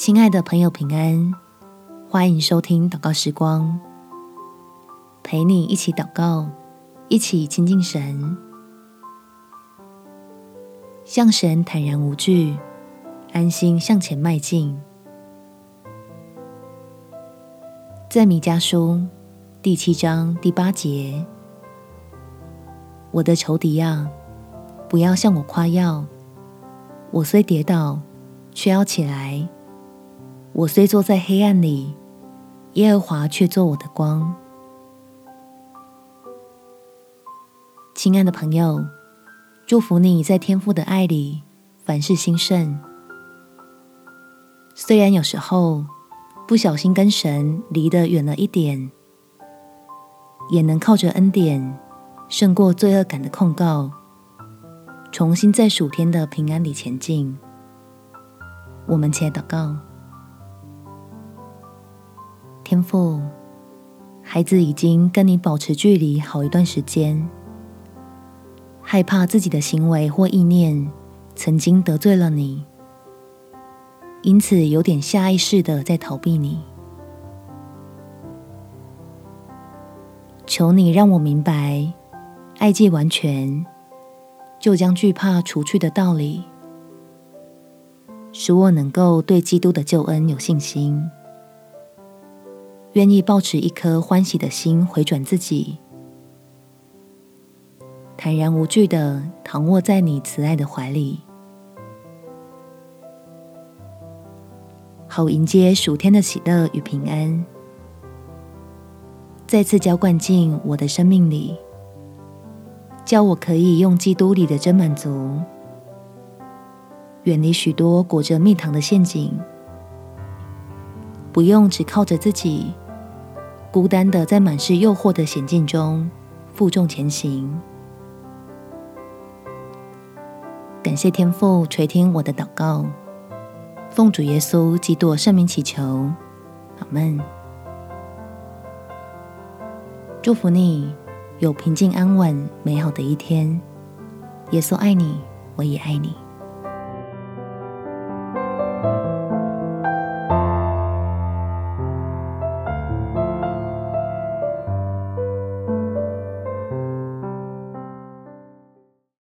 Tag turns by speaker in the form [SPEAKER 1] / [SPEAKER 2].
[SPEAKER 1] 亲爱的朋友，平安！欢迎收听祷告时光，陪你一起祷告，一起亲近神，向神坦然无惧，安心向前迈进。在米迦书第七章第八节，我的仇敌啊，不要向我夸耀，我虽跌倒，却要起来。我虽坐在黑暗里，耶和华却作我的光。亲爱的朋友，祝福你在天父的爱里凡事兴盛。虽然有时候不小心跟神离得远了一点，也能靠着恩典胜过罪恶感的控告，重新在属天的平安里前进。我们且祷告。天父，孩子已经跟你保持距离好一段时间，害怕自己的行为或意念曾经得罪了你，因此有点下意识的在逃避你。求你让我明白，爱既完全，就将惧怕除去的道理，使我能够对基督的救恩有信心。愿意抱持一颗欢喜的心回转自己，坦然无惧的躺卧在你慈爱的怀里，好迎接暑天的喜乐与平安，再次浇灌进我的生命里，叫我可以用基督里的真满足，远离许多裹着蜜糖的陷阱。不用只靠着自己，孤单的在满是诱惑的险境中负重前行。感谢天父垂听我的祷告，奉主耶稣基督圣名祈求，阿门。祝福你有平静安稳美好的一天。耶稣爱你，我也爱你。